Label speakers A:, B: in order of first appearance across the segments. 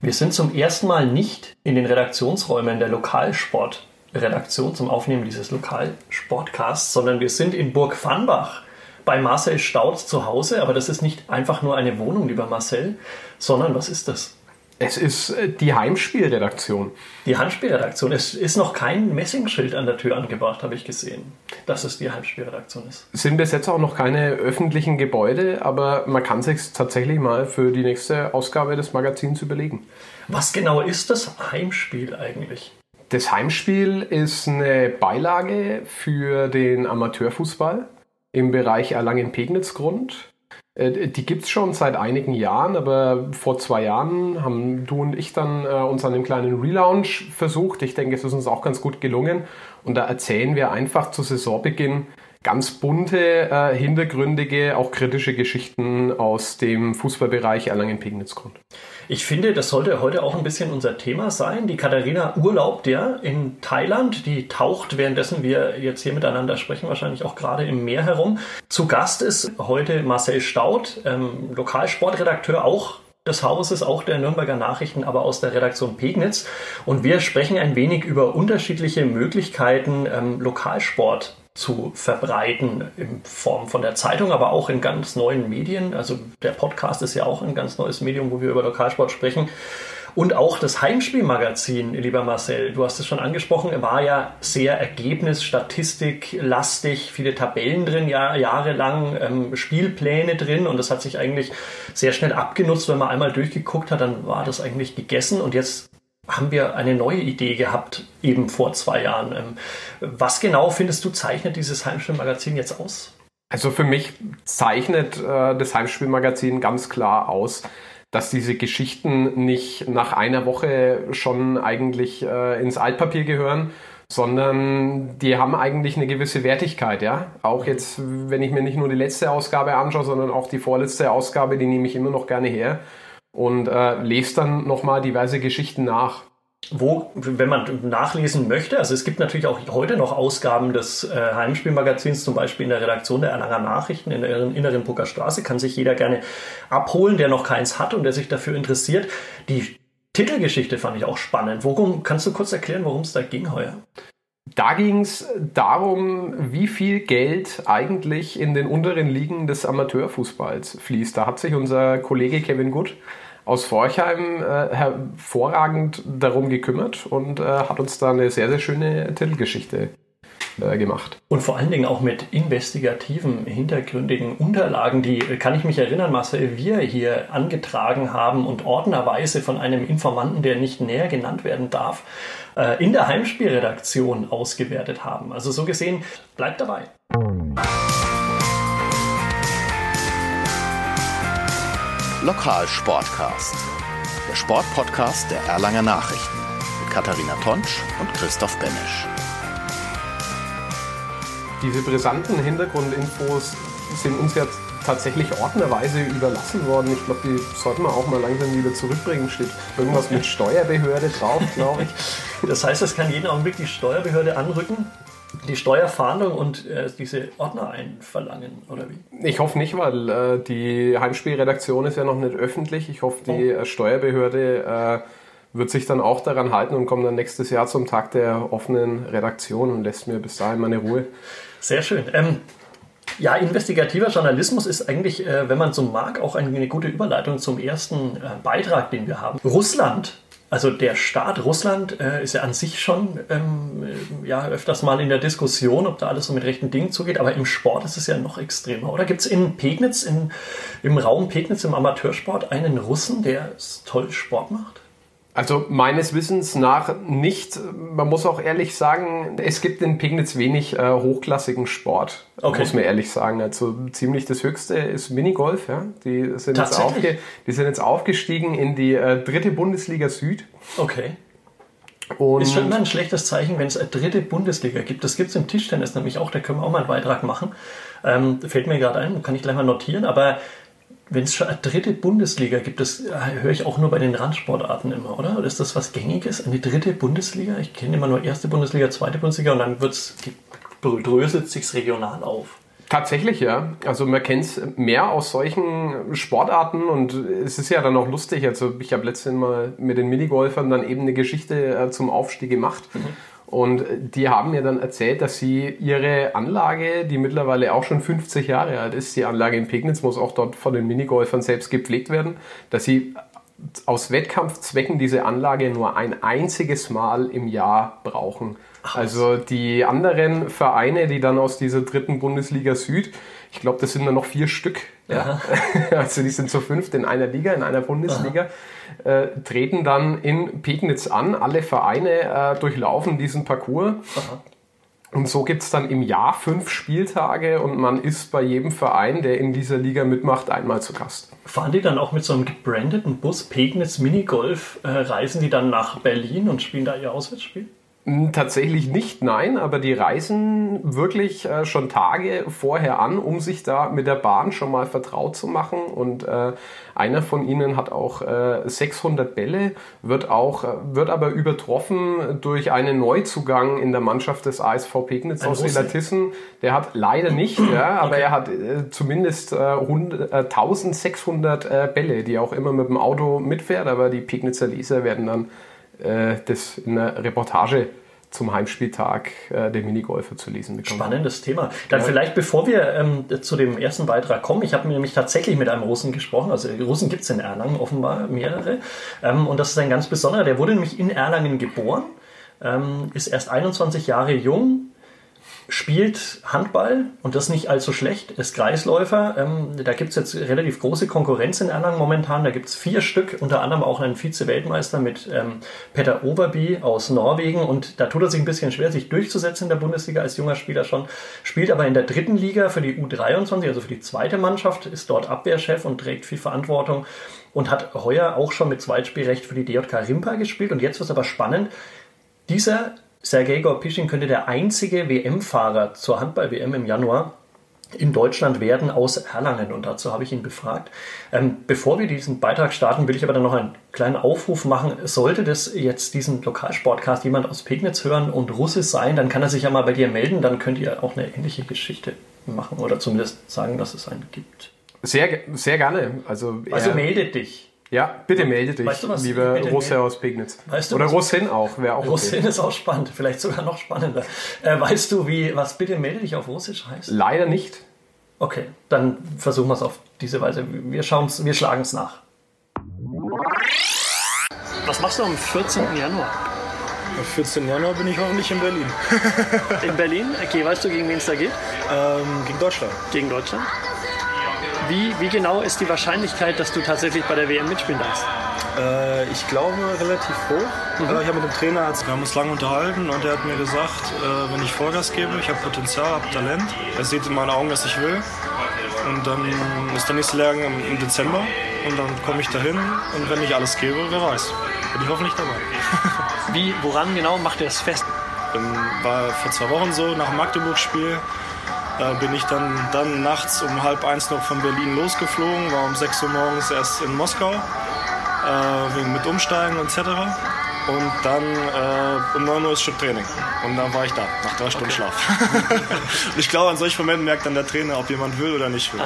A: Wir sind zum ersten Mal nicht in den Redaktionsräumen der Lokalsportredaktion zum Aufnehmen dieses Lokalsportcasts, sondern wir sind in Burg Vanbach bei Marcel Staud zu Hause. Aber das ist nicht einfach nur eine Wohnung, lieber Marcel, sondern was ist das?
B: Es ist äh, die Heimspielredaktion.
A: Die Heimspielredaktion. Es ist noch kein Messingschild an der Tür angebracht, habe ich gesehen, dass es die Heimspielredaktion ist.
B: Es sind bis jetzt auch noch keine öffentlichen Gebäude, aber man kann sich tatsächlich mal für die nächste Ausgabe des Magazins überlegen.
A: Was genau ist das Heimspiel eigentlich?
B: Das Heimspiel ist eine Beilage für den Amateurfußball im Bereich Erlangen-Pegnitz-Grund. Äh, die gibt es schon seit einigen Jahren, aber vor zwei Jahren haben du und ich dann äh, uns an dem kleinen Relaunch versucht. Ich denke, es ist uns auch ganz gut gelungen. Und da erzählen wir einfach zu Saisonbeginn ganz bunte, äh, hintergründige, auch kritische Geschichten aus dem Fußballbereich Erlangen-Pegnitz-Grund.
A: Ich finde, das sollte heute auch ein bisschen unser Thema sein. Die Katharina urlaubt ja in Thailand. Die taucht, währenddessen wir jetzt hier miteinander sprechen, wahrscheinlich auch gerade im Meer herum. Zu Gast ist heute Marcel Staud, ähm, Lokalsportredakteur auch des Hauses, auch der Nürnberger Nachrichten, aber aus der Redaktion Pegnitz. Und wir sprechen ein wenig über unterschiedliche Möglichkeiten, ähm, Lokalsport zu verbreiten in Form von der Zeitung, aber auch in ganz neuen Medien. Also der Podcast ist ja auch ein ganz neues Medium, wo wir über Lokalsport sprechen. Und auch das Heimspielmagazin, lieber Marcel, du hast es schon angesprochen, war ja sehr Ergebnis-, Statistik, lastig, viele Tabellen drin, ja, jahrelang ähm, Spielpläne drin und das hat sich eigentlich sehr schnell abgenutzt. Wenn man einmal durchgeguckt hat, dann war das eigentlich gegessen und jetzt haben wir eine neue Idee gehabt, eben vor zwei Jahren. Ähm, was genau findest du zeichnet dieses Heimspielmagazin jetzt aus?
B: Also für mich zeichnet äh, das Heimspielmagazin ganz klar aus, dass diese Geschichten nicht nach einer Woche schon eigentlich äh, ins Altpapier gehören, sondern die haben eigentlich eine gewisse Wertigkeit, ja. Auch jetzt, wenn ich mir nicht nur die letzte Ausgabe anschaue, sondern auch die vorletzte Ausgabe, die nehme ich immer noch gerne her und äh, lese dann nochmal diverse Geschichten nach.
A: Wo, wenn man nachlesen möchte, also es gibt natürlich auch heute noch Ausgaben des äh, Heimspielmagazins, zum Beispiel in der Redaktion der Erlanger Nachrichten in der inneren Pucker Straße, kann sich jeder gerne abholen, der noch keins hat und der sich dafür interessiert. Die Titelgeschichte fand ich auch spannend. Worum kannst du kurz erklären, worum es da ging heuer?
B: Da ging es darum, wie viel Geld eigentlich in den unteren Ligen des Amateurfußballs fließt. Da hat sich unser Kollege Kevin Good aus Forchheim äh, hervorragend darum gekümmert und äh, hat uns da eine sehr, sehr schöne Titelgeschichte äh, gemacht.
A: Und vor allen Dingen auch mit investigativen, hintergründigen Unterlagen, die, äh, kann ich mich erinnern, Marcel, wir hier angetragen haben und ordnerweise von einem Informanten, der nicht näher genannt werden darf, äh, in der Heimspielredaktion ausgewertet haben. Also so gesehen, bleibt dabei.
C: Lokalsportcast. Der Sportpodcast der Erlanger Nachrichten mit Katharina Tonsch und Christoph Benesch.
B: Diese brisanten Hintergrundinfos sind uns jetzt tatsächlich ordnerweise überlassen worden. Ich glaube, die sollten wir auch mal langsam wieder zurückbringen. Steht irgendwas mit Steuerbehörde drauf, glaube ich.
A: Das heißt, es kann jeden Augenblick die Steuerbehörde anrücken die Steuerfahndung und äh, diese Ordner einverlangen, oder wie?
B: Ich hoffe nicht, weil äh, die Heimspielredaktion ist ja noch nicht öffentlich. Ich hoffe, die oh. Steuerbehörde äh, wird sich dann auch daran halten und kommt dann nächstes Jahr zum Tag der offenen Redaktion und lässt mir bis dahin meine Ruhe.
A: Sehr schön. Ähm, ja, investigativer Journalismus ist eigentlich, äh, wenn man so mag, auch eine gute Überleitung zum ersten äh, Beitrag, den wir haben. Russland also der Staat Russland äh, ist ja an sich schon ähm, äh, ja, öfters mal in der Diskussion, ob da alles so mit rechten Dingen zugeht, aber im Sport ist es ja noch extremer. Oder gibt es in Pegnitz, in, im Raum Pegnitz im Amateursport, einen Russen, der toll Sport macht?
B: Also meines Wissens nach nicht. Man muss auch ehrlich sagen, es gibt in Pegnitz wenig äh, hochklassigen Sport. Okay. Muss man ehrlich sagen. Also ziemlich das Höchste ist Minigolf. Ja? Die, sind jetzt aufge, die sind jetzt aufgestiegen in die äh, dritte Bundesliga Süd.
A: Okay. Und ist schon immer ein schlechtes Zeichen, wenn es eine dritte Bundesliga gibt. Das gibt es im Tischtennis nämlich auch, da können wir auch mal einen Beitrag machen. Ähm, fällt mir gerade ein, kann ich gleich mal notieren. Aber wenn es schon eine dritte Bundesliga gibt, das äh, höre ich auch nur bei den Randsportarten immer, oder? Oder ist das was Gängiges? Eine dritte Bundesliga? Ich kenne immer nur erste Bundesliga, zweite Bundesliga und dann wird's, dröselt sich's regional auf.
B: Tatsächlich, ja. Also man kennt es mehr aus solchen Sportarten und es ist ja dann auch lustig. Also ich habe letztens mal mit den Minigolfern dann eben eine Geschichte äh, zum Aufstieg gemacht. Mhm. Und die haben mir dann erzählt, dass sie ihre Anlage, die mittlerweile auch schon 50 Jahre alt ist, die Anlage in Pegnitz muss auch dort von den Minigolfern selbst gepflegt werden, dass sie aus Wettkampfzwecken diese Anlage nur ein einziges Mal im Jahr brauchen. Also die anderen Vereine, die dann aus dieser dritten Bundesliga Süd, ich glaube, das sind nur noch vier Stück. Ja. Also die sind zu fünft in einer Liga, in einer Bundesliga, äh, treten dann in Pegnitz an. Alle Vereine äh, durchlaufen diesen Parcours. Aha. Und so gibt es dann im Jahr fünf Spieltage und man ist bei jedem Verein, der in dieser Liga mitmacht, einmal zu Gast.
A: Fahren die dann auch mit so einem gebrandeten Bus Pegnitz Minigolf? Äh, reisen die dann nach Berlin und spielen da ihr Auswärtsspiel?
B: Tatsächlich nicht, nein, aber die reisen wirklich äh, schon Tage vorher an, um sich da mit der Bahn schon mal vertraut zu machen. Und äh, einer von ihnen hat auch äh, 600 Bälle, wird auch, äh, wird aber übertroffen durch einen Neuzugang in der Mannschaft des ASV Pegnitz Ein aus Relatissen. Der hat leider nicht, ja, aber okay. er hat äh, zumindest äh, rund, 1600 Bälle, die auch immer mit dem Auto mitfährt, aber die Pegnitzer Leser werden dann äh, das in einer Reportage zum Heimspieltag äh, der Minigolfer zu lesen
A: bekommen. Spannendes Thema. Dann ja. vielleicht, bevor wir ähm, zu dem ersten Beitrag kommen, ich habe nämlich tatsächlich mit einem Russen gesprochen, also Russen gibt es in Erlangen offenbar mehrere, ähm, und das ist ein ganz besonderer, der wurde nämlich in Erlangen geboren, ähm, ist erst 21 Jahre jung, spielt Handball und das nicht allzu schlecht, ist Kreisläufer. Ähm, da gibt es jetzt relativ große Konkurrenz in Erlangen momentan. Da gibt es vier Stück, unter anderem auch einen Vize-Weltmeister mit ähm, Peter Oberby aus Norwegen. Und da tut er sich ein bisschen schwer, sich durchzusetzen in der Bundesliga als junger Spieler schon. Spielt aber in der dritten Liga für die U23, also für die zweite Mannschaft, ist dort Abwehrchef und trägt viel Verantwortung und hat heuer auch schon mit Zweitspielrecht für die DJK Rimpa gespielt. Und jetzt wird es aber spannend. Dieser Sergei Gorpischin könnte der einzige WM-Fahrer zur Handball-WM im Januar in Deutschland werden aus Erlangen und dazu habe ich ihn befragt. Ähm, bevor wir diesen Beitrag starten, will ich aber dann noch einen kleinen Aufruf machen. Sollte das jetzt diesen Lokalsportcast jemand aus Pegnitz hören und Russisch sein, dann kann er sich ja mal bei dir melden, dann könnt ihr auch eine ähnliche Geschichte machen oder zumindest sagen, dass es einen gibt.
B: Sehr, sehr gerne. Also,
A: also meldet dich.
B: Ja, bitte melde dich, weißt du, was liebe Russe aus Pegnitz.
A: Weißt du,
B: Oder Russin auch, wäre auch
A: Russin okay. ist auch spannend, vielleicht sogar noch spannender. Äh, weißt du, wie was bitte melde dich auf Russisch heißt?
B: Leider nicht.
A: Okay, dann versuchen wir es auf diese Weise. Wir schauen wir schlagen es nach. Was machst du am 14. Januar?
D: Am 14. Januar bin ich hoffentlich in Berlin.
A: in Berlin? Okay, weißt du, gegen wen es da geht?
D: Ähm, gegen Deutschland.
A: Gegen Deutschland? Wie, wie genau ist die Wahrscheinlichkeit, dass du tatsächlich bei der WM mitspielen darfst?
D: Äh, ich glaube relativ hoch. Mhm. Äh, ich habe mit dem Trainer, wir haben uns lange unterhalten und er hat mir gesagt, äh, wenn ich Vollgas gebe, ich habe Potenzial, habe Talent. Er sieht in meinen Augen, was ich will. Und dann ist der nächste Lehrgang im, Dezember und dann komme ich dahin und wenn ich alles gebe, wer weiß, bin ich hoffentlich dabei.
A: Wie, woran genau macht er es fest?
D: War vor zwei Wochen so, nach dem Magdeburg-Spiel äh, bin ich dann, dann nachts um halb eins noch von Berlin losgeflogen, war um 6 Uhr morgens erst in Moskau, äh, wegen mit Umsteigen etc. Und dann äh, um 9 Uhr ist schon Training. Und dann war ich da, nach drei Stunden okay. Schlaf. und ich glaube, an solchen Momenten merkt dann der Trainer, ob jemand will oder nicht will.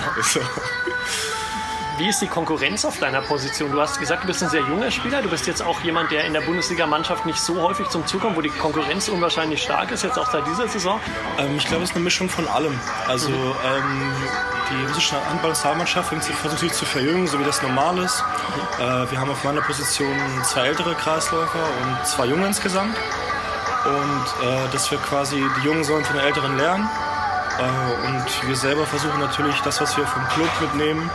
A: Wie ist die Konkurrenz auf deiner Position? Du hast gesagt, du bist ein sehr junger Spieler. Du bist jetzt auch jemand, der in der Bundesliga-Mannschaft nicht so häufig zum Zug kommt, wo die Konkurrenz unwahrscheinlich stark ist, jetzt auch seit dieser Saison.
D: Ähm, ich glaube, es ist eine Mischung von allem. Also mhm. ähm, die russische Handball-Nationalmannschaft versucht sich zu verjüngen, so wie das normal ist. Mhm. Äh, wir haben auf meiner Position zwei ältere Kreisläufer und zwei Junge insgesamt. Und äh, dass wir quasi, die Jungen sollen von den Älteren lernen. Äh, und wir selber versuchen natürlich das, was wir vom Club mitnehmen,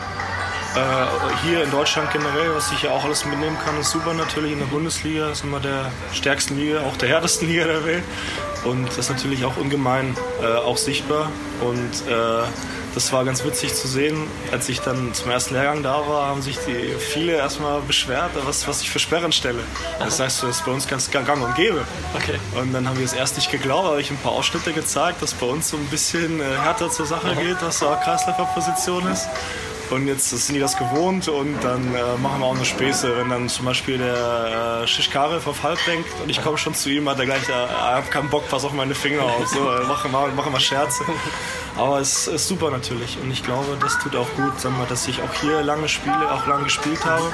D: äh, hier in Deutschland generell, was ich ja auch alles mitnehmen kann, ist super natürlich in der Bundesliga. Das ist immer der stärksten Liga, auch der härtesten Liga der Welt. Und das ist natürlich auch ungemein äh, auch sichtbar. Und äh, das war ganz witzig zu sehen. Als ich dann zum ersten Lehrgang da war, haben sich die viele erstmal beschwert, was, was ich für Sperren stelle. Das heißt, das ist bei uns ganz gang und gäbe. Okay. Und dann haben wir es erst nicht geglaubt, aber ich ein paar Ausschnitte gezeigt, dass bei uns so ein bisschen äh, härter zur Sache geht, dass so eine Kreisläuferposition ist. Und jetzt sind die das gewohnt und dann äh, machen wir auch eine Späße. Wenn dann zum Beispiel der äh, Shishkarev auf halb denkt und ich komme schon zu ihm, hat er gleich, äh, er hat keinen Bock, pass auf meine Finger auf. So, äh, machen wir machen wir Scherze. Aber es ist super natürlich und ich glaube, das tut auch gut, sagen wir, dass ich auch hier lange spiele, auch lange gespielt habe.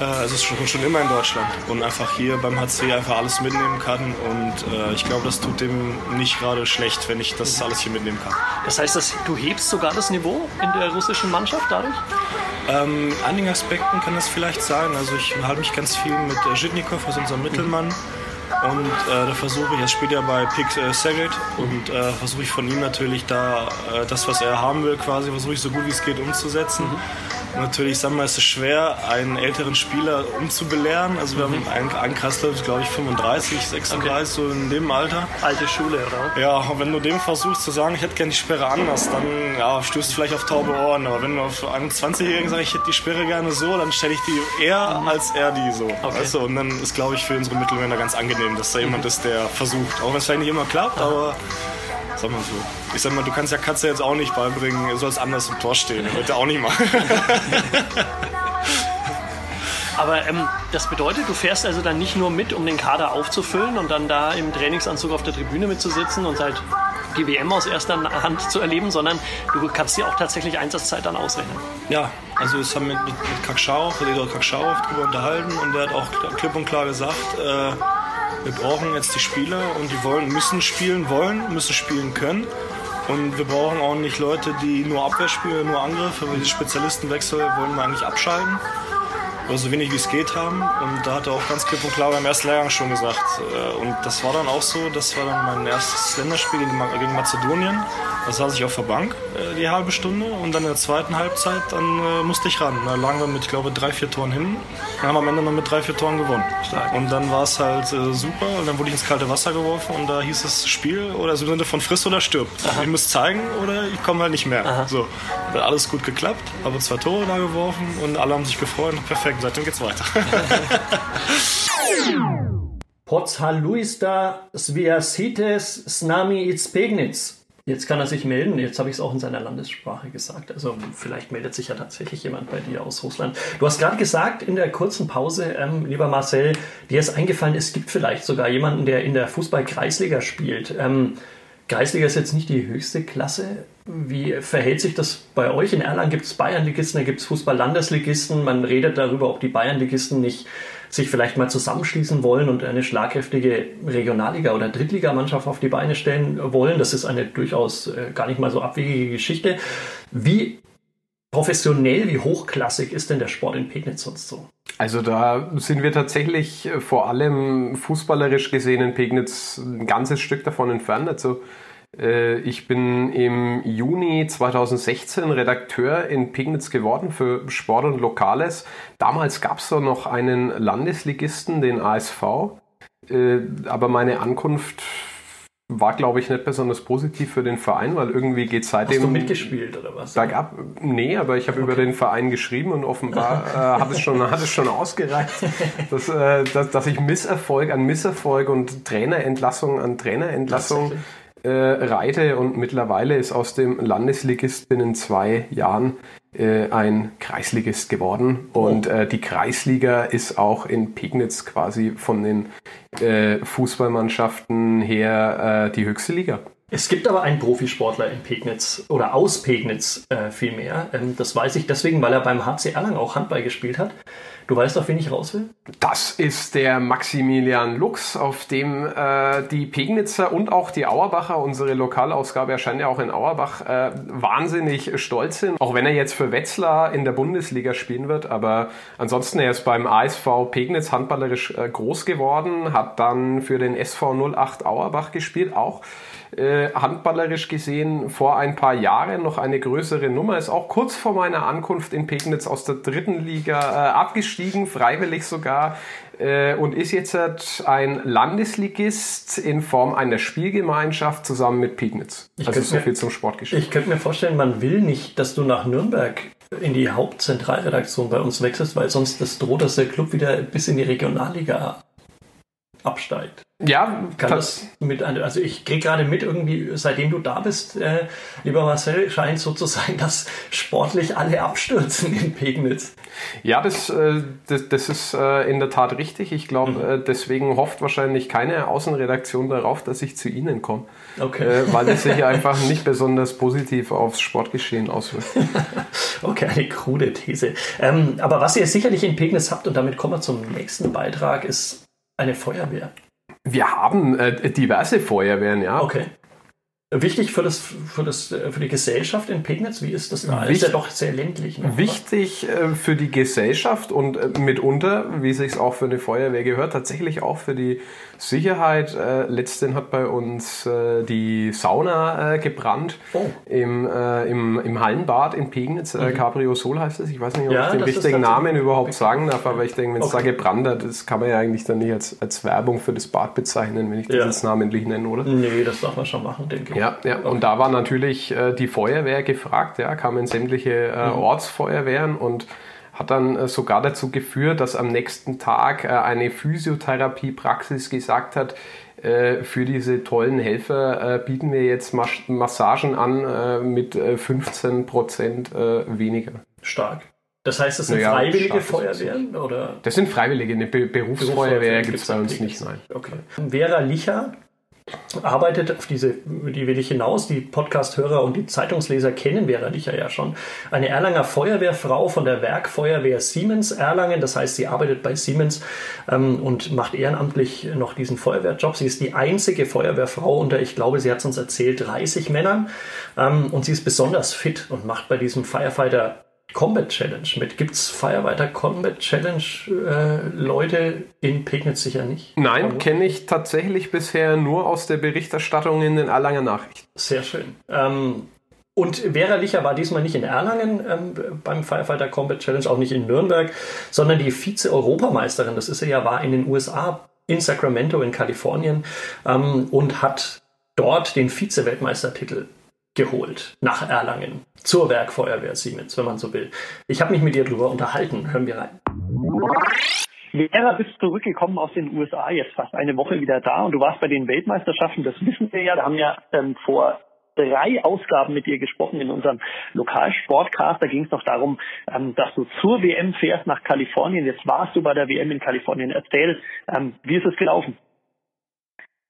D: Äh, es ist schon, schon immer in Deutschland und einfach hier beim HC einfach alles mitnehmen kann und äh, ich glaube, das tut dem nicht gerade schlecht, wenn ich das alles hier mitnehmen kann.
A: Das heißt, dass du hebst sogar das Niveau in der russischen Mannschaft dadurch?
D: Ähm, einigen Aspekten kann das vielleicht sein. Also ich halte mich ganz viel mit äh, Zhitnikov, also unserem Mittelmann. Und äh, da versuche ich, er spielt ja bei Pix äh, Saget und äh, versuche ich von ihm natürlich da äh, das, was er haben will, quasi versuche ich so gut wie es geht umzusetzen. Mhm. Natürlich, sagen wir, es ist schwer, einen älteren Spieler umzubelehren. Also wir haben einen, Kassler, glaube ich, 35, 36, okay. so in dem Alter.
A: Alte Schule, oder?
D: Ja, und wenn du dem versuchst zu sagen, ich hätte gerne die Sperre anders, dann ja, stößt du vielleicht auf taube Ohren. Aber wenn du auf einen 20-Jährigen sagst, ich hätte die Sperre gerne so, dann stelle ich die eher, mhm. als er die so. Okay. Weißt du? Und dann ist, glaube ich, für unsere Mittelmänner ganz angenehm, dass da jemand ist, der versucht. Auch wenn es vielleicht nicht immer klappt, aber Sag mal so. Ich sag mal, du kannst ja Katze jetzt auch nicht beibringen, du sollst anders im Tor stehen. Wird er auch nicht machen.
A: Aber ähm, das bedeutet, du fährst also dann nicht nur mit, um den Kader aufzufüllen und dann da im Trainingsanzug auf der Tribüne mitzusitzen und halt die WM aus erster Hand zu erleben, sondern du kannst dir auch tatsächlich Einsatzzeit dann ausrechnen.
D: Ja, also das haben wir mit, mit, Kakschau, Redor Kakschau darüber unterhalten und der hat auch klipp und klar gesagt, äh, wir brauchen jetzt die Spieler und die wollen, müssen spielen wollen, müssen spielen können. Und wir brauchen auch nicht Leute, die nur Abwehr spielen, nur Angriff. Aber diese Spezialistenwechsel wollen wir eigentlich abschalten oder so wenig wie es geht haben. Und da hat er auch ganz klipp und klar beim ersten Lehrgang schon gesagt. Äh, und das war dann auch so, das war dann mein erstes Länderspiel gegen Mazedonien. Da saß ich auf der Bank äh, die halbe Stunde und dann in der zweiten Halbzeit, dann äh, musste ich ran. Da lagen wir mit, ich glaube, drei, vier Toren hin. Dann haben am Ende noch mit drei, vier Toren gewonnen. Und dann war es halt super. Und dann wurde ich ins kalte Wasser geworfen und da hieß es Spiel oder so Sinne von friss oder stirb. Aha. Ich muss zeigen oder ich komme halt nicht mehr. Aha. So. Hat alles gut geklappt, habe zwei Tore da geworfen und alle haben sich gefreut. Perfekt seitdem geht's weiter.
A: Potshaluista Sviasites Snami Itzpegnitz. Jetzt kann er sich melden. Jetzt habe ich es auch in seiner Landessprache gesagt. Also vielleicht meldet sich ja tatsächlich jemand bei dir aus Russland. Du hast gerade gesagt in der kurzen Pause, ähm, lieber Marcel, dir ist eingefallen, es gibt vielleicht sogar jemanden, der in der Fußball-Kreisliga spielt. Ähm, Kreisliga ist jetzt nicht die höchste Klasse. Wie verhält sich das bei euch? In Erlangen gibt es Bayernligisten, da gibt es Fußball-Landesligisten. Man redet darüber, ob die Bayernligisten nicht sich vielleicht mal zusammenschließen wollen und eine schlagkräftige Regionalliga- oder Drittligamannschaft auf die Beine stellen wollen. Das ist eine durchaus äh, gar nicht mal so abwegige Geschichte. Wie professionell, wie hochklassig ist denn der Sport in Pegnitz sonst so?
B: Also da sind wir tatsächlich äh, vor allem fußballerisch gesehen in Pegnitz ein ganzes Stück davon entfernt. Also äh, ich bin im Juni 2016 Redakteur in Pegnitz geworden für Sport und Lokales. Damals gab es da noch einen Landesligisten, den ASV. Äh, aber meine Ankunft war, glaube ich, nicht besonders positiv für den Verein, weil irgendwie geht seitdem.
A: Hast du mitgespielt oder was?
B: Da gab, nee, aber ich habe okay. über den Verein geschrieben und offenbar äh, hat, es schon, hat es schon ausgereicht, dass, äh, dass, dass ich Misserfolg an Misserfolg und Trainerentlassung an Trainerentlassung äh, reite und mittlerweile ist aus dem Landesligist binnen zwei Jahren äh, ein Kreisligist geworden. Oh. Und äh, die Kreisliga ist auch in Pegnitz quasi von den äh, Fußballmannschaften her äh, die höchste Liga.
A: Es gibt aber einen Profisportler in Pegnitz oder aus Pegnitz äh, vielmehr. Ähm, das weiß ich deswegen, weil er beim HC Erlangen auch Handball gespielt hat. Du weißt, auf wen ich raus will?
B: Das ist der Maximilian Lux, auf dem äh, die Pegnitzer und auch die Auerbacher, unsere Lokalausgabe erscheint ja auch in Auerbach, äh, wahnsinnig stolz sind. Auch wenn er jetzt für Wetzlar in der Bundesliga spielen wird. Aber ansonsten, er ist beim ASV Pegnitz handballerisch äh, groß geworden, hat dann für den SV 08 Auerbach gespielt, auch äh, handballerisch gesehen vor ein paar Jahren noch eine größere Nummer, ist auch kurz vor meiner Ankunft in Pegnitz aus der dritten Liga äh, abgestiegen, freiwillig sogar, äh, und ist jetzt halt ein Landesligist in Form einer Spielgemeinschaft zusammen mit Pegnitz.
A: Ich also so mir, viel zum Sportgeschäft. Ich könnte mir vorstellen, man will nicht, dass du nach Nürnberg in die Hauptzentralredaktion bei uns wechselst, weil sonst das droht, dass der Club wieder bis in die Regionalliga absteigt.
B: Ja,
A: kann das mit, also ich kriege gerade mit irgendwie, seitdem du da bist, äh, lieber Marcel, scheint so zu sein, dass sportlich alle abstürzen in Pegnitz.
B: Ja, das, äh, das, das ist äh, in der Tat richtig. Ich glaube, mhm. Äh, deswegen hofft wahrscheinlich keine Außenredaktion darauf, dass ich zu Ihnen komme. Okay. Äh, weil es sich einfach nicht besonders positiv aufs Sportgeschehen auswirkt.
A: okay, eine krude These. Ähm, aber was ihr sicherlich in Pegnitz habt, und damit kommen wir zum nächsten Beitrag, ist eine Feuerwehr.
B: Wir haben äh, diverse Feuerwehren, ja.
A: Okay. Wichtig für, das, für, das, für die Gesellschaft in Pegnitz, wie ist das da? Wicht, ist ja doch sehr ländlich.
B: Ne? Wichtig äh, für die Gesellschaft und äh, mitunter, wie sich auch für eine Feuerwehr gehört, tatsächlich auch für die Sicherheit. Äh, letztens hat bei uns äh, die Sauna äh, gebrannt oh. im, im, im Hallenbad in Pegnitz. Mhm. Cabrio Sol heißt es. Ich weiß nicht, ob ja, ich den richtigen Namen überhaupt sagen darf, aber ich denke, wenn es okay. da gebrannt hat, das kann man ja eigentlich dann nicht als, als Werbung für das Bad bezeichnen, wenn ich das ja. jetzt namentlich nenne, oder?
A: Nee, das darf man schon machen, denke ich.
B: Ja, ja. Okay. und da war natürlich äh, die Feuerwehr gefragt, ja, kamen sämtliche äh, mhm. Ortsfeuerwehren und hat dann äh, sogar dazu geführt, dass am nächsten Tag äh, eine Physiotherapiepraxis gesagt hat, äh, für diese tollen Helfer äh, bieten wir jetzt Mas Massagen an mit 15 Prozent weniger.
A: Stark. Das heißt, das sind naja, freiwillige Feuerwehren? Oder?
B: Das sind freiwillige. Eine Be Berufsfeuerwehr gibt es bei uns nicht, nein.
A: Okay. Vera Licher arbeitet, auf diese, die will ich hinaus, die Podcast-Hörer und die Zeitungsleser kennen Vera Licher ja schon. Eine Erlanger Feuerwehrfrau von der Werkfeuerwehr Siemens Erlangen, das heißt, sie arbeitet bei Siemens ähm, und macht ehrenamtlich noch diesen Feuerwehrjob. Sie ist die einzige Feuerwehrfrau unter, ich glaube, sie hat es uns erzählt, 30 Männern ähm, und sie ist besonders fit und macht bei diesem Firefighter Combat Challenge mit. Gibt es Firefighter Combat Challenge äh, Leute in Pegnitz sicher nicht?
B: Nein, kenne ich tatsächlich bisher nur aus der Berichterstattung in den Erlanger Nachrichten.
A: Sehr schön. Ähm, und Vera Licher war diesmal nicht in Erlangen ähm, beim Firefighter Combat Challenge, auch nicht in Nürnberg, sondern die Vize-Europameisterin, das ist sie ja, war in den USA, in Sacramento in Kalifornien ähm, und hat dort den Vize-Weltmeistertitel geholt nach Erlangen zur Werkfeuerwehr Siemens, wenn man so will. Ich habe mich mit ihr darüber unterhalten. Hören wir rein.
E: Vera, bist zurückgekommen aus den USA, jetzt fast eine Woche wieder da und du warst bei den Weltmeisterschaften, das wissen wir ja, da haben wir ähm, vor drei Ausgaben mit dir gesprochen in unserem Lokalsportcast. Da ging es noch darum, ähm, dass du zur WM fährst nach Kalifornien. Jetzt warst du bei der WM in Kalifornien. Erzähl, ähm, wie ist es gelaufen?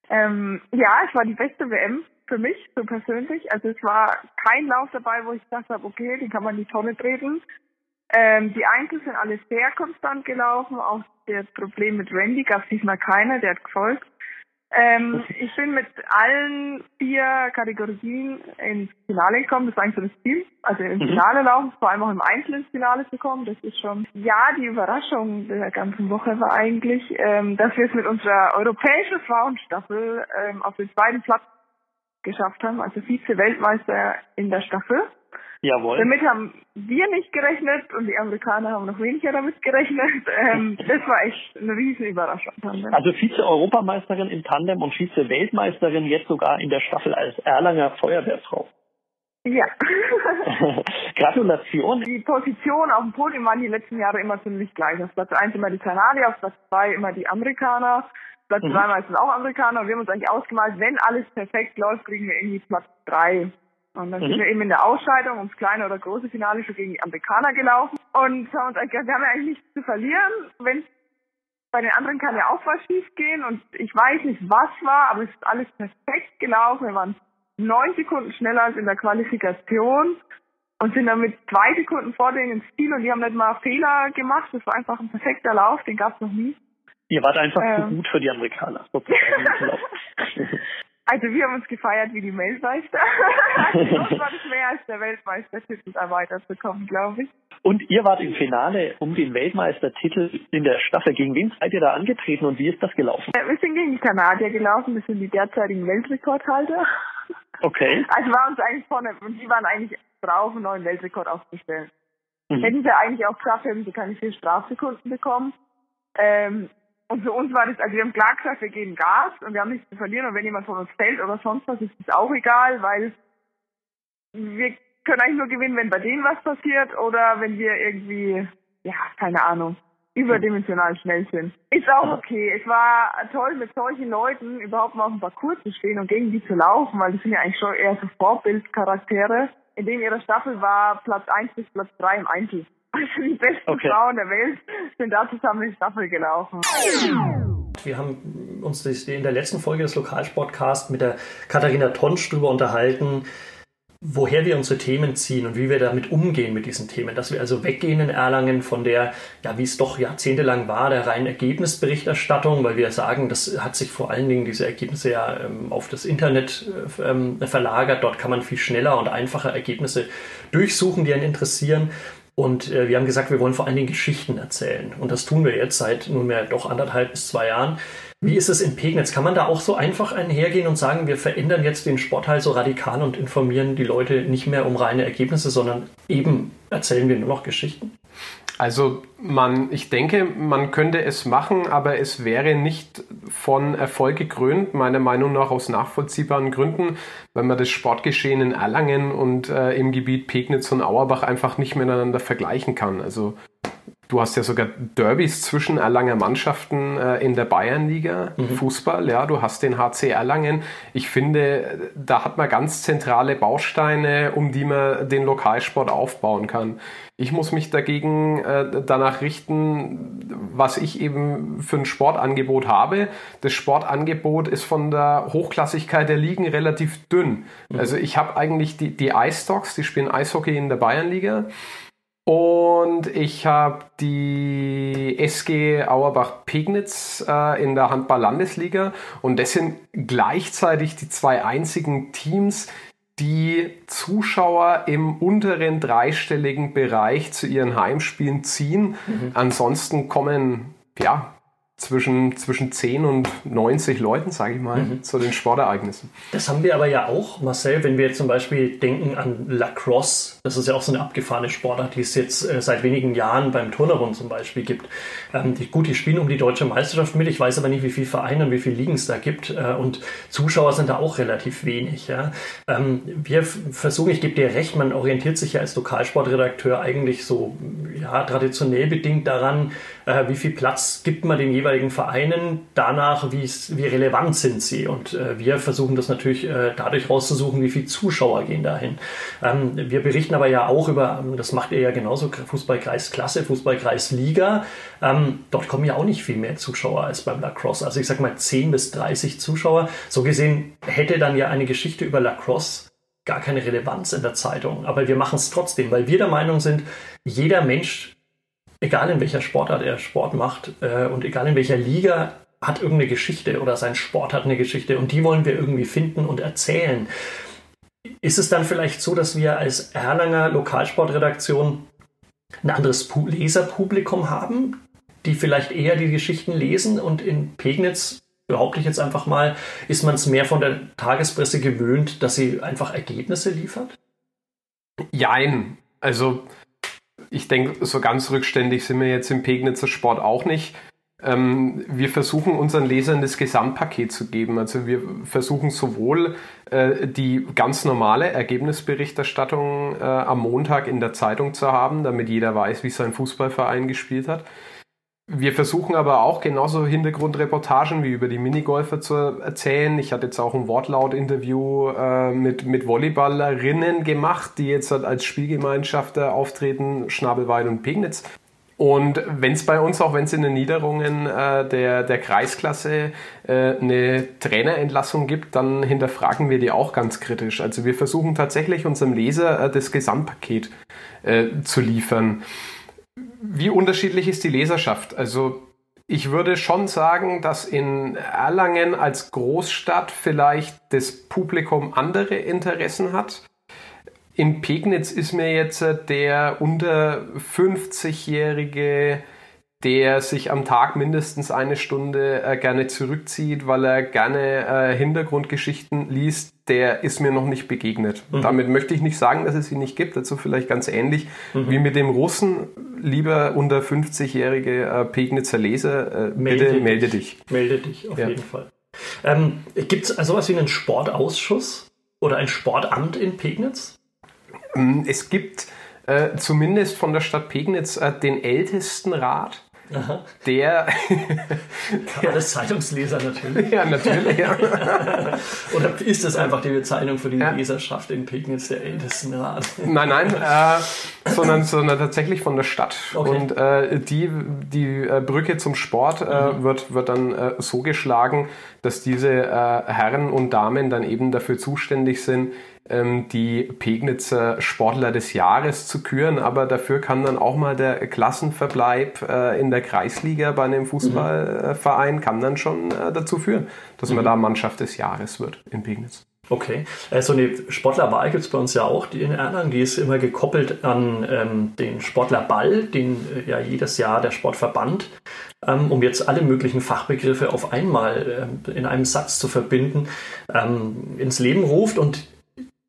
F: Ähm, ja, es war die beste WM für mich so persönlich. Also es war kein Lauf dabei, wo ich gesagt habe, okay, den kann man in die Tonne treten. Ähm, die Einzel sind alle sehr konstant gelaufen. Auch das Problem mit Randy gab es diesmal keiner, der hat gefolgt. Ähm, ich bin mit allen vier Kategorien ins Finale gekommen. Das war eigentlich so das Ziel. Also im mhm. Finale laufen, vor allem auch im Einzel ins Finale zu kommen. Das ist schon, ja, die Überraschung der ganzen Woche war eigentlich, ähm, dass wir es mit unserer europäischen Frauenstaffel ähm, auf den zweiten Platz geschafft haben, also Vize-Weltmeister in der Staffel.
E: Jawohl.
F: Damit haben wir nicht gerechnet und die Amerikaner haben noch weniger damit gerechnet. Ähm, das war echt eine riesen Überraschung.
E: Also Vize-Europameisterin im Tandem und Vize-Weltmeisterin jetzt sogar in der Staffel als Erlanger Feuerwehrfrau.
F: Ja.
E: Gratulation.
F: Die Position auf dem Podium waren die letzten Jahre immer ziemlich gleich. Auf Platz 1 immer die Kanadier, auf Platz 2 immer die Amerikaner. Platz mhm. drei meistens auch Amerikaner und wir haben uns eigentlich ausgemalt, wenn alles perfekt läuft, kriegen wir irgendwie Platz drei. Und dann mhm. sind wir eben in der Ausscheidung ums kleine oder große Finale schon gegen die Amerikaner gelaufen und haben uns wir haben ja eigentlich nichts zu verlieren. Wenn bei den anderen kann ja auch was schief gehen und ich weiß nicht, was war, aber es ist alles perfekt gelaufen. Wir waren neun Sekunden schneller als in der Qualifikation und sind dann mit zwei Sekunden vor denen ins Ziel und die haben nicht mal Fehler gemacht. Das war einfach ein perfekter Lauf, den gab es noch nie.
E: Ihr wart einfach ähm. zu gut für die Amerikaner.
F: also wir haben uns gefeiert wie die Weltmeister. also war das mehr als der Weltmeistertitel da weiterzukommen, glaube ich.
E: Und ihr wart im Finale um den Weltmeistertitel in der Staffel. Gegen wen seid ihr da angetreten und wie ist das gelaufen?
F: Wir sind gegen die Kanadier gelaufen. Das sind die derzeitigen Weltrekordhalter.
E: Okay.
F: Also war uns eigentlich vorne, und die waren eigentlich drauf, einen neuen Weltrekord aufzustellen. Mhm. Hätten sie eigentlich auch geschafft, hätten sie keine vier Strafsekunden bekommen. Ähm, und für uns war das, also wir haben klar gesagt, wir geben Gas und wir haben nichts zu verlieren. Und wenn jemand von uns fällt oder sonst was, ist das auch egal, weil wir können eigentlich nur gewinnen, wenn bei denen was passiert oder wenn wir irgendwie, ja, keine Ahnung, überdimensional schnell sind. Ist auch okay. Es war toll, mit solchen Leuten überhaupt mal auf dem Parcours zu stehen und gegen die zu laufen, weil die sind ja eigentlich schon eher so Vorbildcharaktere. In dem ihrer Staffel war Platz 1 bis Platz 3 im Einzel. Also die besten okay. Frauen der Welt sind da zusammen die Staffel gelaufen.
A: Wir haben uns in der letzten Folge des Lokalsportcasts mit der Katharina Tonsch darüber unterhalten, woher wir unsere Themen ziehen und wie wir damit umgehen mit diesen Themen. Dass wir also weggehen in Erlangen von der, ja, wie es doch jahrzehntelang war, der reinen Ergebnisberichterstattung, weil wir sagen, das hat sich vor allen Dingen diese Ergebnisse ja ähm, auf das Internet ähm, verlagert. Dort kann man viel schneller und einfacher Ergebnisse durchsuchen, die einen interessieren. Und äh, wir haben gesagt, wir wollen vor allen Dingen Geschichten erzählen. Und das tun wir jetzt seit nunmehr doch anderthalb bis zwei Jahren. Wie ist es in Pegnitz? Kann man da auch so einfach einhergehen und sagen, wir verändern jetzt den Sportteil so radikal und informieren die Leute nicht mehr um reine Ergebnisse, sondern eben erzählen wir nur noch Geschichten?
B: Also man, ich denke, man könnte es machen, aber es wäre nicht von Erfolg gekrönt, meiner Meinung nach aus nachvollziehbaren Gründen, wenn man das Sportgeschehen in Erlangen und äh, im Gebiet Pegnitz und Auerbach einfach nicht miteinander vergleichen kann. Also Du hast ja sogar Derbys zwischen Erlanger Mannschaften äh, in der Bayernliga, mhm. Fußball, ja, du hast den HC Erlangen. Ich finde, da hat man ganz zentrale Bausteine, um die man den Lokalsport aufbauen kann. Ich muss mich dagegen äh, danach richten, was ich eben für ein Sportangebot habe. Das Sportangebot ist von der Hochklassigkeit der Ligen relativ dünn. Mhm. Also ich habe eigentlich die, die Ice Dogs, die spielen Eishockey in der Bayernliga. Und ich habe die SG Auerbach-Pegnitz äh, in der Handball-Landesliga. Und das sind gleichzeitig die zwei einzigen Teams, die Zuschauer im unteren dreistelligen Bereich zu ihren Heimspielen ziehen. Mhm. Ansonsten kommen ja zwischen, zwischen 10 und 90 Leuten, sage ich mal, mhm. zu den Sportereignissen.
A: Das haben wir aber ja auch, Marcel, wenn wir jetzt zum Beispiel denken an Lacrosse, das ist ja auch so eine abgefahrene Sportart, die es jetzt äh, seit wenigen Jahren beim Turnerbund zum Beispiel gibt. Ähm, die, gut, die spielen um die deutsche Meisterschaft mit, ich weiß aber nicht, wie viele Vereine und wie viele Ligen es da gibt äh, und Zuschauer sind da auch relativ wenig. Ja. Ähm, wir versuchen, ich gebe dir recht, man orientiert sich ja als Lokalsportredakteur eigentlich so ja, traditionell bedingt daran, äh, wie viel Platz gibt man den jeweiligen Vereinen, danach, wie relevant sind sie. Und äh, wir versuchen das natürlich äh, dadurch rauszusuchen, wie viele Zuschauer gehen dahin. Ähm, wir berichten aber ja auch über, ähm, das macht ihr ja genauso, Fußballkreis Klasse, Fußballkreis Liga. Ähm, dort kommen ja auch nicht viel mehr Zuschauer als beim Lacrosse. Also ich sag mal 10 bis 30 Zuschauer. So gesehen hätte dann ja eine Geschichte über Lacrosse gar keine Relevanz in der Zeitung. Aber wir machen es trotzdem, weil wir der Meinung sind, jeder Mensch egal in welcher Sportart er Sport macht äh, und egal in welcher Liga, hat irgendeine Geschichte oder sein Sport hat eine Geschichte und die wollen wir irgendwie finden und erzählen. Ist es dann vielleicht so, dass wir als Erlanger Lokalsportredaktion ein anderes Leserpublikum haben, die vielleicht eher die Geschichten lesen und in Pegnitz, behaupte ich jetzt einfach mal, ist man es mehr von der Tagespresse gewöhnt, dass sie einfach Ergebnisse liefert?
B: Jein. Also ich denke, so ganz rückständig sind wir jetzt im Pegnitzer Sport auch nicht. Ähm, wir versuchen unseren Lesern das Gesamtpaket zu geben. Also wir versuchen sowohl äh, die ganz normale Ergebnisberichterstattung äh, am Montag in der Zeitung zu haben, damit jeder weiß, wie sein Fußballverein gespielt hat. Wir versuchen aber auch genauso Hintergrundreportagen wie über die Minigolfer zu erzählen. Ich hatte jetzt auch ein Wortlaut-Interview äh, mit, mit Volleyballerinnen gemacht, die jetzt halt als Spielgemeinschaft auftreten, Schnabelweid und Pegnitz. Und wenn es bei uns, auch wenn es in den Niederungen äh, der, der Kreisklasse äh, eine Trainerentlassung gibt, dann hinterfragen wir die auch ganz kritisch. Also wir versuchen tatsächlich unserem Leser äh, das Gesamtpaket äh, zu liefern. Wie unterschiedlich ist die Leserschaft? Also ich würde schon sagen, dass in Erlangen als Großstadt vielleicht das Publikum andere Interessen hat. In Pegnitz ist mir jetzt der unter 50-jährige der sich am Tag mindestens eine Stunde äh, gerne zurückzieht, weil er gerne äh, Hintergrundgeschichten liest, der ist mir noch nicht begegnet. Mhm. Damit möchte ich nicht sagen, dass es sie nicht gibt, dazu vielleicht ganz ähnlich mhm. wie mit dem Russen. Lieber unter 50-jährige äh, Pegnitzer Leser, äh, melde bitte dich. melde dich.
A: Melde dich, auf ja. jeden Fall. Ähm, gibt es sowas wie einen Sportausschuss oder ein Sportamt in Pegnitz?
B: Ähm, es gibt äh, zumindest von der Stadt Pegnitz äh, den Ältestenrat Aha. Der.
A: der das Zeitungsleser natürlich.
B: Ja, natürlich. Ja.
A: Oder ist das einfach die Bezeichnung für die ja. Leserschaft in Pegnitz der Ältestenrat?
B: Nein, nein, äh, sondern, sondern tatsächlich von der Stadt. Okay. Und äh, die, die äh, Brücke zum Sport äh, mhm. wird, wird dann äh, so geschlagen, dass diese äh, Herren und Damen dann eben dafür zuständig sind, die Pegnitzer Sportler des Jahres zu küren, aber dafür kann dann auch mal der Klassenverbleib äh, in der Kreisliga bei einem Fußballverein mhm. kann dann schon äh, dazu führen, dass mhm. man da Mannschaft des Jahres wird in Pegnitz.
A: Okay. Äh, so eine Sportlerwahl gibt es bei uns ja auch die in Erlangen. Die ist immer gekoppelt an ähm, den Sportlerball, den äh, ja jedes Jahr der Sportverband, ähm, um jetzt alle möglichen Fachbegriffe auf einmal ähm, in einem Satz zu verbinden, ähm, ins Leben ruft. Und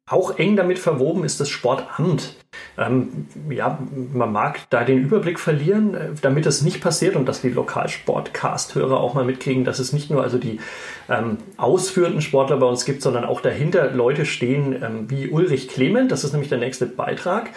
A: auch eng damit verwoben ist das Sportamt. Ähm, ja, man mag da den Überblick verlieren, äh, damit es nicht passiert und dass die Lokalsportcast-Hörer auch mal mitkriegen, dass es nicht nur also die ähm, ausführenden Sportler bei uns gibt, sondern auch dahinter Leute stehen ähm, wie Ulrich Clement. Das ist nämlich der nächste Beitrag.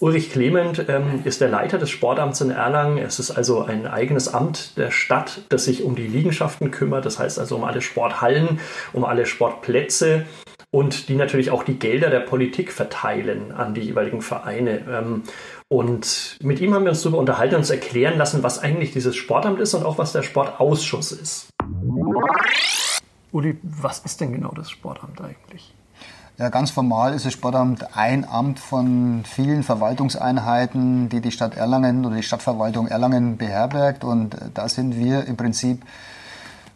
A: Ulrich Clement ähm, ist der Leiter des Sportamts in Erlangen. Es ist also ein eigenes Amt der Stadt, das sich um die Liegenschaften kümmert. Das heißt also um alle Sporthallen, um alle Sportplätze und die natürlich auch die Gelder der Politik verteilen an die jeweiligen Vereine. Ähm, und mit ihm haben wir uns darüber unterhalten und uns erklären lassen, was eigentlich dieses Sportamt ist und auch was der Sportausschuss ist. Uli, was ist denn genau das Sportamt eigentlich?
G: Ja, ganz formal ist das Sportamt ein Amt von vielen Verwaltungseinheiten, die die Stadt Erlangen oder die Stadtverwaltung Erlangen beherbergt. Und da sind wir im Prinzip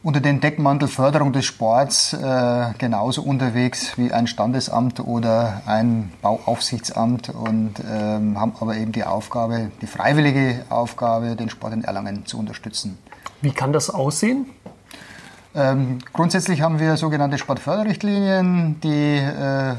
G: unter den Deckmantel Förderung des Sports äh, genauso unterwegs wie ein Standesamt oder ein Bauaufsichtsamt und ähm, haben aber eben die Aufgabe, die freiwillige Aufgabe, den Sport in Erlangen zu unterstützen.
A: Wie kann das aussehen?
G: Ähm, grundsätzlich haben wir sogenannte Sportförderrichtlinien, die äh,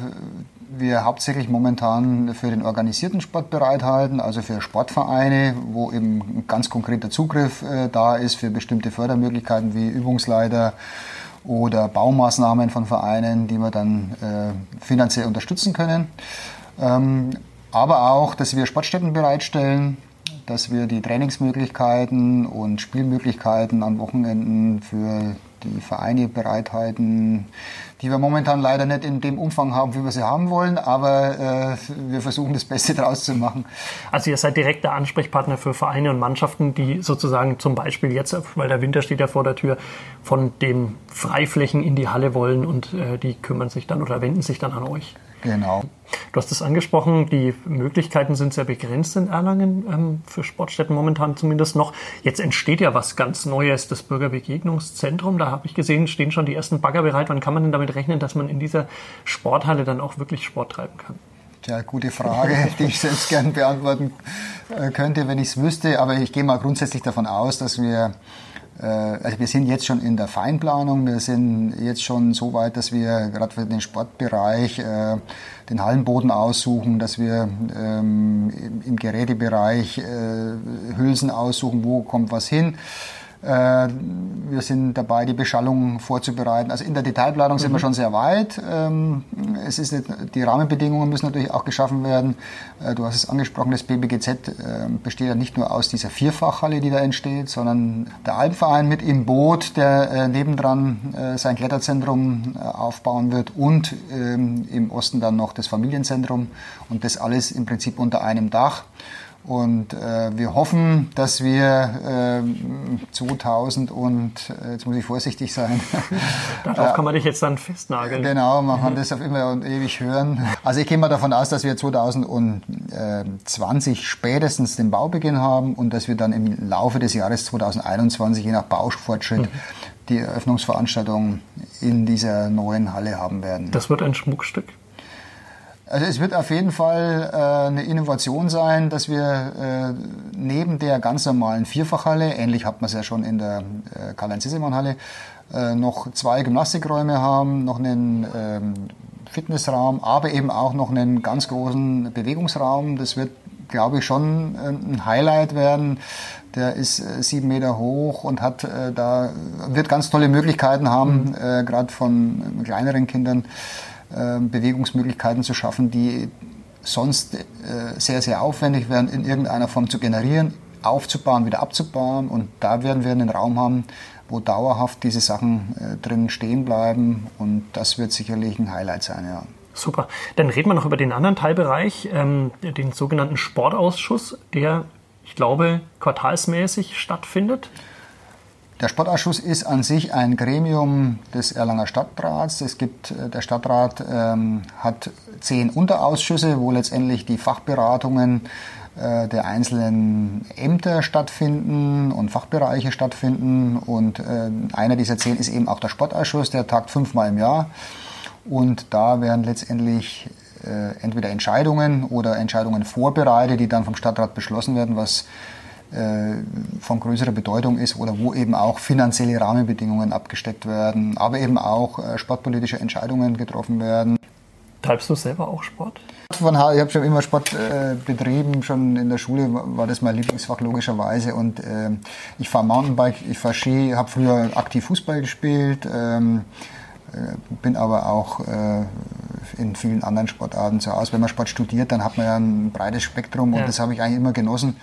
G: wir hauptsächlich momentan für den organisierten Sport bereithalten, also für Sportvereine, wo eben ganz konkreter Zugriff äh, da ist für bestimmte Fördermöglichkeiten wie Übungsleiter oder Baumaßnahmen von Vereinen, die wir dann äh, finanziell unterstützen können. Ähm, aber auch, dass wir Sportstätten bereitstellen, dass wir die Trainingsmöglichkeiten und Spielmöglichkeiten an Wochenenden für die Vereine bereithalten, die wir momentan leider nicht in dem Umfang haben, wie wir sie haben wollen, aber äh, wir versuchen das Beste daraus zu machen.
A: Also ihr seid direkter Ansprechpartner für Vereine und Mannschaften, die sozusagen zum Beispiel jetzt, weil der Winter steht ja vor der Tür, von den Freiflächen in die Halle wollen und äh, die kümmern sich dann oder wenden sich dann an euch.
G: Genau.
A: Du hast es angesprochen, die Möglichkeiten sind sehr begrenzt in Erlangen, ähm, für Sportstätten momentan zumindest noch. Jetzt entsteht ja was ganz Neues, das Bürgerbegegnungszentrum. Da habe ich gesehen, stehen schon die ersten Bagger bereit. Wann kann man denn damit rechnen, dass man in dieser Sporthalle dann auch wirklich Sport treiben kann?
G: Tja, gute Frage, die ich selbst gern beantworten äh, könnte, wenn ich es wüsste. Aber ich gehe mal grundsätzlich davon aus, dass wir also wir sind jetzt schon in der Feinplanung, wir sind jetzt schon so weit, dass wir gerade für den Sportbereich äh, den Hallenboden aussuchen, dass wir ähm, im Gerätebereich äh, Hülsen aussuchen, wo kommt was hin. Äh, wir sind dabei, die Beschallung vorzubereiten. Also in der Detailplanung mhm. sind wir mhm. schon sehr weit. Ähm, es ist nicht, die Rahmenbedingungen müssen natürlich auch geschaffen werden. Äh, du hast es angesprochen, das BBGZ äh, besteht ja nicht nur aus dieser Vierfachhalle, die da entsteht, sondern der Alpverein mit im Boot, der nebendran sein Kletterzentrum aufbauen wird und ähm, im Osten dann noch das Familienzentrum und das alles im Prinzip unter einem Dach. Und äh, wir hoffen, dass wir äh, 2000 und, äh, jetzt muss ich vorsichtig sein.
A: Darauf kann man dich jetzt dann festnageln.
G: Genau, man kann das auf immer und ewig hören. Also ich gehe mal davon aus, dass wir 2020 spätestens den Baubeginn haben und dass wir dann im Laufe des Jahres 2021, je nach Baufortschritt, mhm. die Eröffnungsveranstaltung in dieser neuen Halle haben werden.
A: Das wird ein Schmuckstück.
G: Also es wird auf jeden Fall äh, eine Innovation sein, dass wir äh, neben der ganz normalen Vierfachhalle, ähnlich hat man es ja schon in der äh, Karl-Heinz-Sissemann-Halle, äh, noch zwei Gymnastikräume haben, noch einen ähm, Fitnessraum, aber eben auch noch einen ganz großen Bewegungsraum. Das wird, glaube ich, schon äh, ein Highlight werden. Der ist äh, sieben Meter hoch und hat äh, da wird ganz tolle Möglichkeiten haben, mhm. äh, gerade von kleineren Kindern Bewegungsmöglichkeiten zu schaffen, die sonst äh, sehr, sehr aufwendig wären, in irgendeiner Form zu generieren. aufzubauen, wieder abzubauen. Und da werden wir einen Raum haben, wo dauerhaft diese Sachen äh, drin stehen bleiben. Und das wird sicherlich ein Highlight sein, ja.
A: Super. Dann reden wir noch über den anderen Teilbereich, ähm, den sogenannten Sportausschuss, der, ich glaube, quartalsmäßig stattfindet.
G: Der Sportausschuss ist an sich ein Gremium des Erlanger Stadtrats. Es gibt, äh, der Stadtrat ähm, hat zehn Unterausschüsse, wo letztendlich die Fachberatungen äh, der einzelnen Ämter stattfinden und Fachbereiche stattfinden. Und äh, einer dieser zehn ist eben auch der Sportausschuss, der tagt fünfmal im Jahr. Und da werden letztendlich äh, entweder Entscheidungen oder Entscheidungen vorbereitet, die dann vom Stadtrat beschlossen werden, was von größerer Bedeutung ist oder wo eben auch finanzielle Rahmenbedingungen abgesteckt werden, aber eben auch äh, sportpolitische Entscheidungen getroffen werden.
A: Treibst du selber auch Sport?
G: Von, ich habe schon immer Sport äh, betrieben, schon in der Schule war das mein Lieblingsfach logischerweise und äh, ich fahre Mountainbike, ich fahre Ski, habe früher aktiv Fußball gespielt, ähm, äh, bin aber auch äh, in vielen anderen Sportarten zu Hause. Wenn man Sport studiert, dann hat man ja ein breites Spektrum und ja. das habe ich eigentlich immer genossen.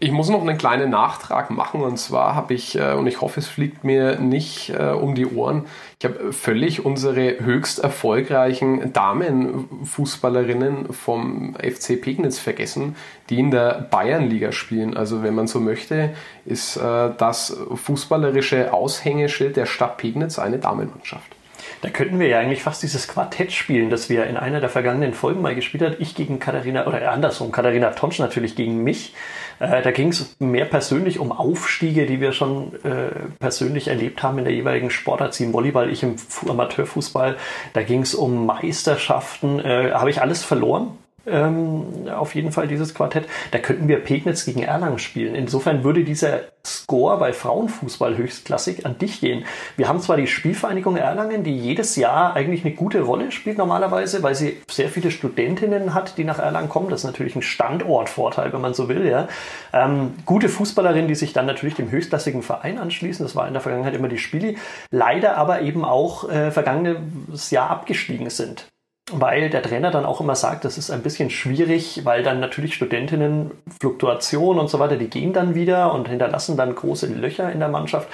B: Ich muss noch einen kleinen Nachtrag machen und zwar habe ich, äh, und ich hoffe, es fliegt mir nicht äh, um die Ohren, ich habe völlig unsere höchst erfolgreichen Damenfußballerinnen vom FC Pegnitz vergessen, die in der Bayernliga spielen. Also wenn man so möchte, ist äh, das fußballerische Aushängeschild der Stadt Pegnitz eine Damenmannschaft.
A: Da könnten wir ja eigentlich fast dieses Quartett spielen, das wir in einer der vergangenen Folgen mal gespielt haben. Ich gegen Katharina, oder andersrum, Katharina Tonsch natürlich gegen mich. Äh, da ging es mehr persönlich um Aufstiege, die wir schon äh, persönlich erlebt haben in der jeweiligen Sportart. Sie im Volleyball, ich im Amateurfußball. Da ging es um Meisterschaften. Äh, Habe ich alles verloren? Ähm, auf jeden Fall dieses Quartett. Da könnten wir Pegnitz gegen Erlangen spielen. Insofern würde dieser Score bei Frauenfußball höchstklassig an dich gehen. Wir haben zwar die Spielvereinigung Erlangen, die jedes Jahr eigentlich eine gute Rolle spielt normalerweise, weil sie sehr viele Studentinnen hat, die nach Erlangen kommen. Das ist natürlich ein Standortvorteil, wenn man so will. Ja. Ähm, gute Fußballerinnen, die sich dann natürlich dem höchstklassigen Verein anschließen. Das war in der Vergangenheit immer die Spili. Leider aber eben auch äh, vergangenes Jahr abgestiegen sind weil der Trainer dann auch immer sagt, das ist ein bisschen schwierig, weil dann natürlich Studentinnen, Fluktuation und so weiter, die gehen dann wieder und hinterlassen dann große Löcher in der Mannschaft.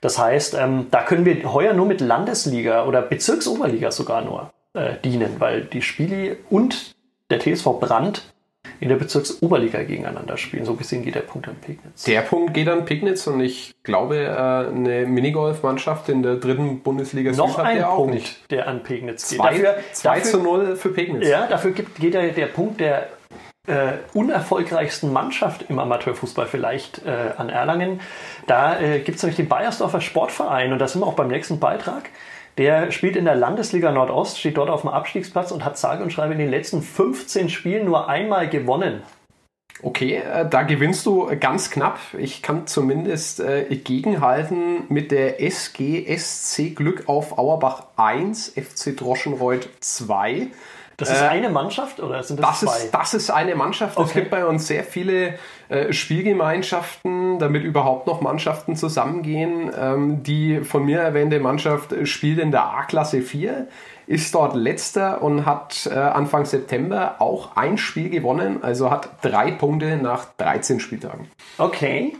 A: Das heißt, ähm, da können wir heuer nur mit Landesliga oder Bezirksoberliga sogar nur äh, dienen, weil die Spili und der TSV Brand in der Bezirksoberliga gegeneinander spielen. So gesehen geht der Punkt an Pegnitz.
B: Der Punkt geht an Pegnitz und ich glaube, äh, eine Minigolf-Mannschaft in der dritten Bundesliga
A: Noch Süd hat ein der Punkt, auch nicht. der an Pegnitz
B: geht. 2 zu 0 für Pegnitz.
A: Ja, dafür gibt, geht der, der Punkt der äh, unerfolgreichsten Mannschaft im Amateurfußball vielleicht äh, an Erlangen. Da äh, gibt es nämlich den Bayersdorfer Sportverein und da sind wir auch beim nächsten Beitrag. Der spielt in der Landesliga Nordost, steht dort auf dem Abstiegsplatz und hat sage und schreibe in den letzten 15 Spielen nur einmal gewonnen.
B: Okay, äh, da gewinnst du ganz knapp. Ich kann zumindest äh, gegenhalten mit der SGSC Glück auf Auerbach 1, FC Droschenreuth 2.
A: Das ist äh, eine Mannschaft oder sind das,
B: das
A: zwei?
B: Ist, das ist eine Mannschaft. Okay. Es gibt bei uns sehr viele äh, Spielgemeinschaften, damit überhaupt noch Mannschaften zusammengehen. Ähm, die von mir erwähnte Mannschaft spielt in der A-Klasse 4, ist dort letzter und hat äh, Anfang September auch ein Spiel gewonnen, also hat drei Punkte nach 13 Spieltagen.
A: Okay.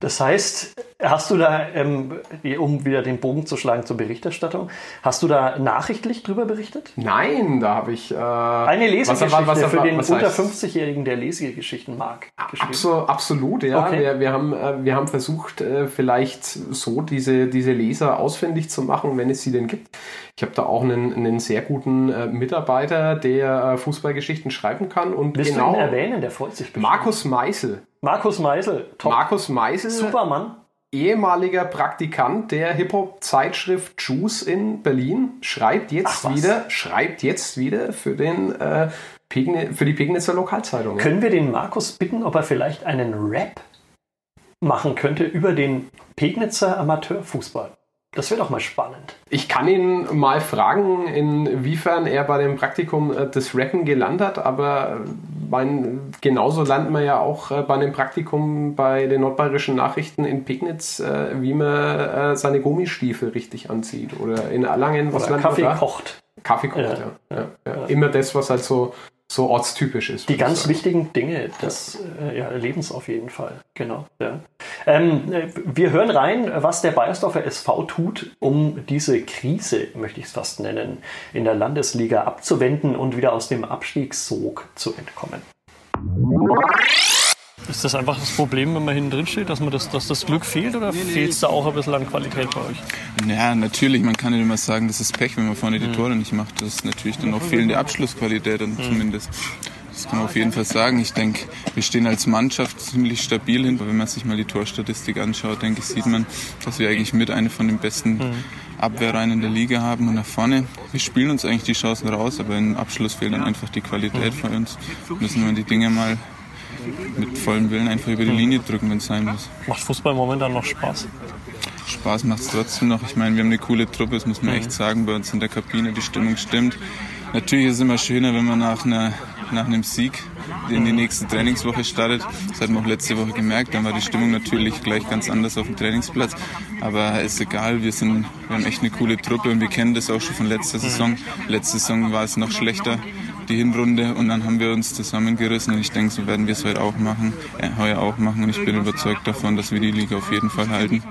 A: Das heißt, hast du da, ähm, um wieder den Bogen zu schlagen zur Berichterstattung, hast du da nachrichtlich drüber berichtet?
B: Nein, da habe ich äh,
A: eine Lesegeschichte was, was, für den unter 50-Jährigen, der Lesegeschichten mag.
B: Absolut, absolut, ja. Okay. Wir, wir, haben, äh, wir haben versucht, äh, vielleicht so diese, diese Leser ausfindig zu machen, wenn es sie denn gibt. Ich habe da auch einen, einen sehr guten äh, Mitarbeiter, der äh, Fußballgeschichten schreiben kann. Und
A: Willst genau, du ihn erwähnen? Der freut sich
B: bestimmt. Markus Meißel.
A: Markus Meißel.
B: Top. Markus Meißel.
A: Supermann.
B: Ehemaliger Praktikant der Hip-Hop-Zeitschrift Juice in Berlin schreibt jetzt Ach, wieder, schreibt jetzt wieder für den äh, für die Pegnitzer Lokalzeitung.
A: Können wir den Markus bitten, ob er vielleicht einen Rap machen könnte über den Pegnitzer Amateurfußball? Das wird doch mal spannend.
B: Ich kann ihn mal fragen, inwiefern er bei dem Praktikum äh, des Rappen gelandet hat, aber äh, mein, genauso lernt man ja auch äh, bei einem Praktikum bei den nordbayerischen Nachrichten in Pegnitz, wie man seine Gummistiefel richtig anzieht. Oder in Erlangen,
A: was Oder Kaffee kocht.
B: Kaffee kocht, ja. Ja, ja. Immer das, was halt so so ortstypisch ist.
A: Die ganz wichtigen Dinge des äh, ja, Lebens auf jeden Fall. Genau. Ja. Ähm, äh, wir hören rein, was der Bayersdorfer SV tut, um diese Krise, möchte ich es fast nennen, in der Landesliga abzuwenden und wieder aus dem Abstiegssog zu entkommen. Ist das einfach das Problem, wenn man hinten drin steht, dass, man das, dass das Glück fehlt oder fehlt es da auch ein bisschen an Qualität bei euch?
H: Ja, natürlich, man kann nicht immer sagen, das ist Pech, wenn man vorne die mhm. Tore nicht macht. Das ist natürlich dann auch fehlende Abschlussqualität dann mhm. zumindest. Das kann man auf jeden Fall sagen. Ich denke, wir stehen als Mannschaft ziemlich stabil hin. Wenn man sich mal die Torstatistik anschaut, denke ich, sieht man, dass wir eigentlich mit einer von den besten mhm. Abwehrreihen in der Liga haben. Und nach vorne, wir spielen uns eigentlich die Chancen raus, aber im Abschluss fehlt dann einfach die Qualität von uns. Müssen wir die Dinge mal mit vollem Willen einfach über die Linie drücken, wenn es sein muss.
A: Macht Fußball momentan noch Spaß?
H: Spaß macht es trotzdem noch. Ich meine, wir haben eine coole Truppe, das muss man echt sagen. Bei uns in der Kabine, die Stimmung stimmt. Natürlich ist es immer schöner, wenn man nach, einer, nach einem Sieg in die nächste Trainingswoche startet. Das hat man auch letzte Woche gemerkt. Dann war die Stimmung natürlich gleich ganz anders auf dem Trainingsplatz. Aber ist egal, wir, sind, wir haben echt eine coole Truppe und wir kennen das auch schon von letzter Saison. Letzte Saison war es noch schlechter die Hinrunde und dann haben wir uns zusammengerissen und ich denke, so werden wir es heute auch machen, äh, heuer auch machen und ich bin überzeugt davon, dass wir die Liga auf jeden Fall halten.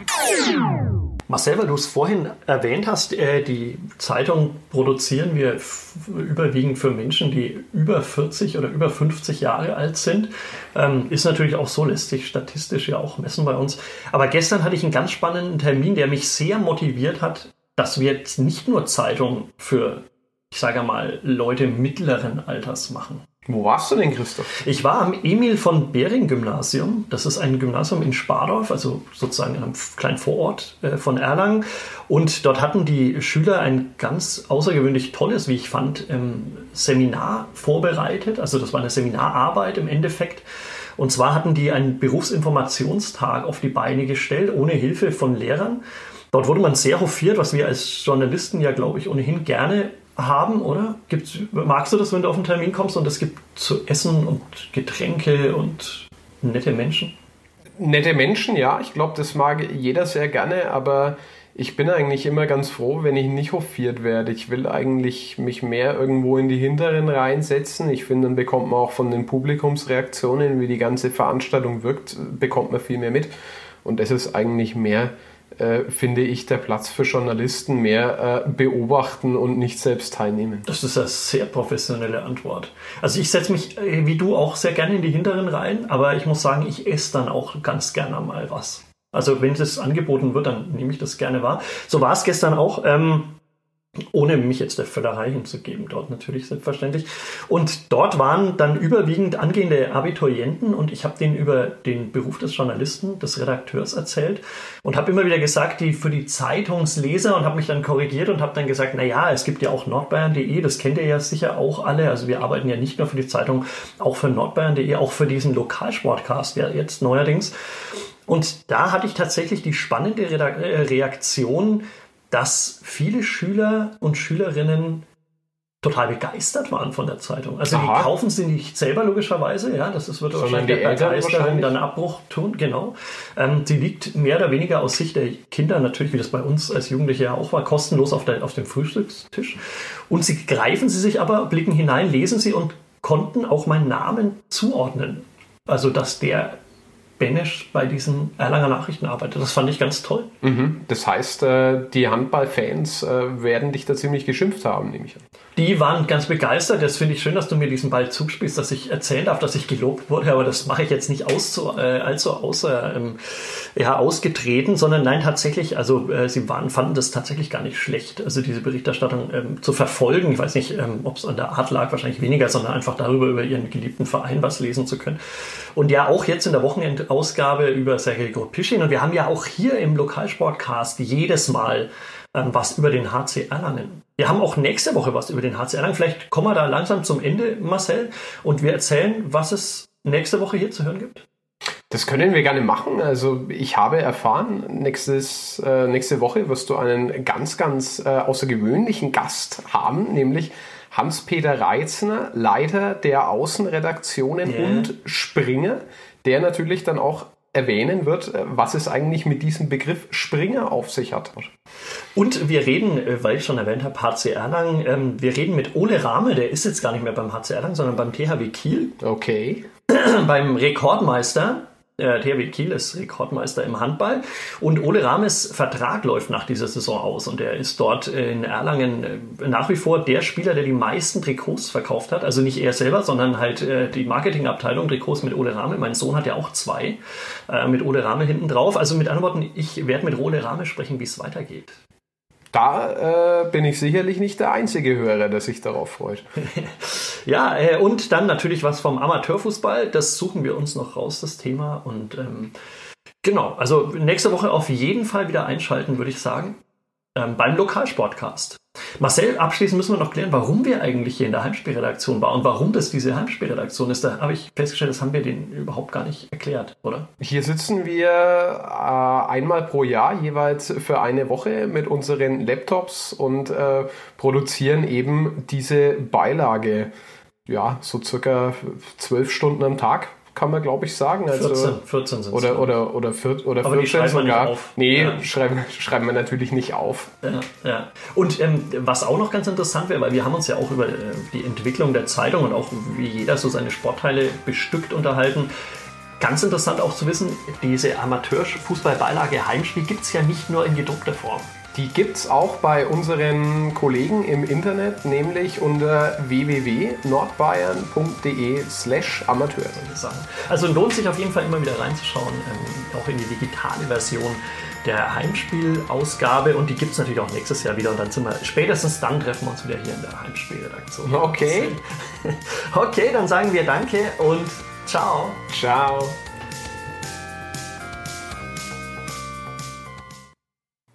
A: Marcel, weil du es vorhin erwähnt hast, äh, die Zeitung produzieren wir überwiegend für Menschen, die über 40 oder über 50 Jahre alt sind. Ähm, ist natürlich auch so, lässt sich statistisch ja auch messen bei uns. Aber gestern hatte ich einen ganz spannenden Termin, der mich sehr motiviert hat, dass wir jetzt nicht nur Zeitung für ich sage mal, Leute mittleren Alters machen.
B: Wo warst du denn, Christoph?
A: Ich war am Emil von Bering Gymnasium. Das ist ein Gymnasium in Spardorf, also sozusagen in einem kleinen Vorort äh, von Erlangen. Und dort hatten die Schüler ein ganz außergewöhnlich tolles, wie ich fand, ähm, Seminar vorbereitet. Also das war eine Seminararbeit im Endeffekt. Und zwar hatten die einen Berufsinformationstag auf die Beine gestellt, ohne Hilfe von Lehrern. Dort wurde man sehr hofiert, was wir als Journalisten ja, glaube ich, ohnehin gerne haben, oder? Gibt's, magst du das, wenn du auf einen Termin kommst und es gibt zu essen und Getränke und nette Menschen?
B: Nette Menschen, ja. Ich glaube, das mag jeder sehr gerne, aber ich bin eigentlich immer ganz froh, wenn ich nicht hofiert werde. Ich will eigentlich mich mehr irgendwo in die hinteren Reihen setzen. Ich finde, dann bekommt man auch von den Publikumsreaktionen, wie die ganze Veranstaltung wirkt, bekommt man viel mehr mit. Und das ist eigentlich mehr äh, finde ich, der Platz für Journalisten mehr äh, beobachten und nicht selbst teilnehmen.
A: Das ist eine sehr professionelle Antwort. Also ich setze mich, äh, wie du, auch sehr gerne in die hinteren Reihen, aber ich muss sagen, ich esse dann auch ganz gerne mal was. Also wenn es angeboten wird, dann nehme ich das gerne wahr. So war es gestern auch. Ähm, ohne mich jetzt der Völlerei hinzugeben, dort natürlich selbstverständlich. Und dort waren dann überwiegend angehende Abiturienten und ich habe denen über den Beruf des Journalisten, des Redakteurs erzählt und habe immer wieder gesagt, die für die Zeitungsleser und habe mich dann korrigiert und habe dann gesagt, na ja, es gibt ja auch nordbayern.de, das kennt ihr ja sicher auch alle. Also wir arbeiten ja nicht nur für die Zeitung, auch für nordbayern.de, auch für diesen Lokalsportcast ja jetzt neuerdings. Und da hatte ich tatsächlich die spannende äh, Reaktion, dass viele Schüler und Schülerinnen total begeistert waren von der Zeitung. Also Aha. die kaufen sie nicht selber logischerweise, ja, das ist, wird wahrscheinlich der Begeisterung dann Abbruch tun, genau. Ähm, sie liegt mehr oder weniger aus Sicht der Kinder, natürlich wie das bei uns als Jugendliche ja auch war, kostenlos auf, der, auf dem Frühstückstisch. Und sie greifen sie sich aber, blicken hinein, lesen sie und konnten auch meinen Namen zuordnen. Also dass der Benesch bei diesen Erlanger Nachrichten arbeitet. Das fand ich ganz toll.
B: Mhm. Das heißt, äh, die Handballfans äh, werden dich da ziemlich geschimpft haben, nehme ich an.
A: Die waren ganz begeistert. Das finde ich schön, dass du mir diesen Ball zuspielst, dass ich erzählen darf, dass ich gelobt wurde, aber das mache ich jetzt nicht aus, äh, allzu außer, ähm, ja, ausgetreten, sondern nein, tatsächlich, also äh, sie waren, fanden das tatsächlich gar nicht schlecht, also diese Berichterstattung ähm, zu verfolgen. Ich weiß nicht, ähm, ob es an der Art lag, wahrscheinlich weniger, sondern einfach darüber, über ihren geliebten Verein was lesen zu können. Und ja, auch jetzt in der Wochenendausgabe über Sergei Gropischin. Und wir haben ja auch hier im Lokalsportcast jedes Mal ähm, was über den HC Erlangen. Wir haben auch nächste Woche was über den HC Erlangen. Vielleicht kommen wir da langsam zum Ende, Marcel, und wir erzählen, was es nächste Woche hier zu hören gibt.
B: Das können wir gerne machen. Also ich habe erfahren, nächstes, äh, nächste Woche wirst du einen ganz, ganz äh, außergewöhnlichen Gast haben, nämlich Hans-Peter Reitzner, Leiter der Außenredaktionen yeah. und Springer, der natürlich dann auch erwähnen wird, äh, was es eigentlich mit diesem Begriff Springer auf sich hat.
A: Und wir reden, äh, weil ich schon erwähnt habe, HC Erlangen, ähm, wir reden mit Ole Rahme, der ist jetzt gar nicht mehr beim HC Erlangen, sondern beim THW Kiel.
B: Okay.
A: beim Rekordmeister der THW Kiel ist Rekordmeister im Handball und Ole Rames Vertrag läuft nach dieser Saison aus und er ist dort in Erlangen äh, nach wie vor der Spieler, der die meisten Trikots verkauft hat. Also nicht er selber, sondern halt äh, die Marketingabteilung Trikots mit Ole Rame. Mein Sohn hat ja auch zwei äh, mit Ole Rame hinten drauf. Also mit anderen Worten, ich werde mit Ole Rame sprechen, wie es weitergeht.
B: Da äh, bin ich sicherlich nicht der einzige Hörer, der sich darauf freut.
A: ja, äh, und dann natürlich was vom Amateurfußball. Das suchen wir uns noch raus, das Thema. Und ähm, genau, also nächste Woche auf jeden Fall wieder einschalten, würde ich sagen ähm, beim Lokalsportcast. Marcel, abschließend müssen wir noch klären, warum wir eigentlich hier in der Heimspielredaktion waren und warum das diese Heimspielredaktion ist. Da habe ich festgestellt, das haben wir denen überhaupt gar nicht erklärt, oder?
B: Hier sitzen wir äh, einmal pro Jahr jeweils für eine Woche mit unseren Laptops und äh, produzieren eben diese Beilage. Ja, so circa zwölf Stunden am Tag kann man glaube ich sagen.
A: Also, 14, 14 sind
B: oder, oder, oder, vier, oder
A: Aber 14 sogar. Nicht auf.
B: Nee, ja. schreiben, schreiben wir natürlich nicht auf.
A: Ja, ja. Und ähm, was auch noch ganz interessant wäre, weil wir haben uns ja auch über äh, die Entwicklung der Zeitung und auch wie jeder so seine Sportteile bestückt unterhalten. Ganz interessant auch zu wissen, diese Amateurfußballbeilage Heimspiel gibt es ja nicht nur in gedruckter Form.
B: Die gibt es auch bei unseren Kollegen im Internet, nämlich unter www.nordbayern.de slash Amateur.
A: Also lohnt sich auf jeden Fall immer wieder reinzuschauen, ähm, auch in die digitale Version der Heimspielausgabe und die gibt es natürlich auch nächstes Jahr wieder und dann sind wir, spätestens dann treffen wir uns wieder hier in der Heimspielredaktion.
B: Okay.
A: Okay, dann sagen wir Danke und ciao.
B: Ciao.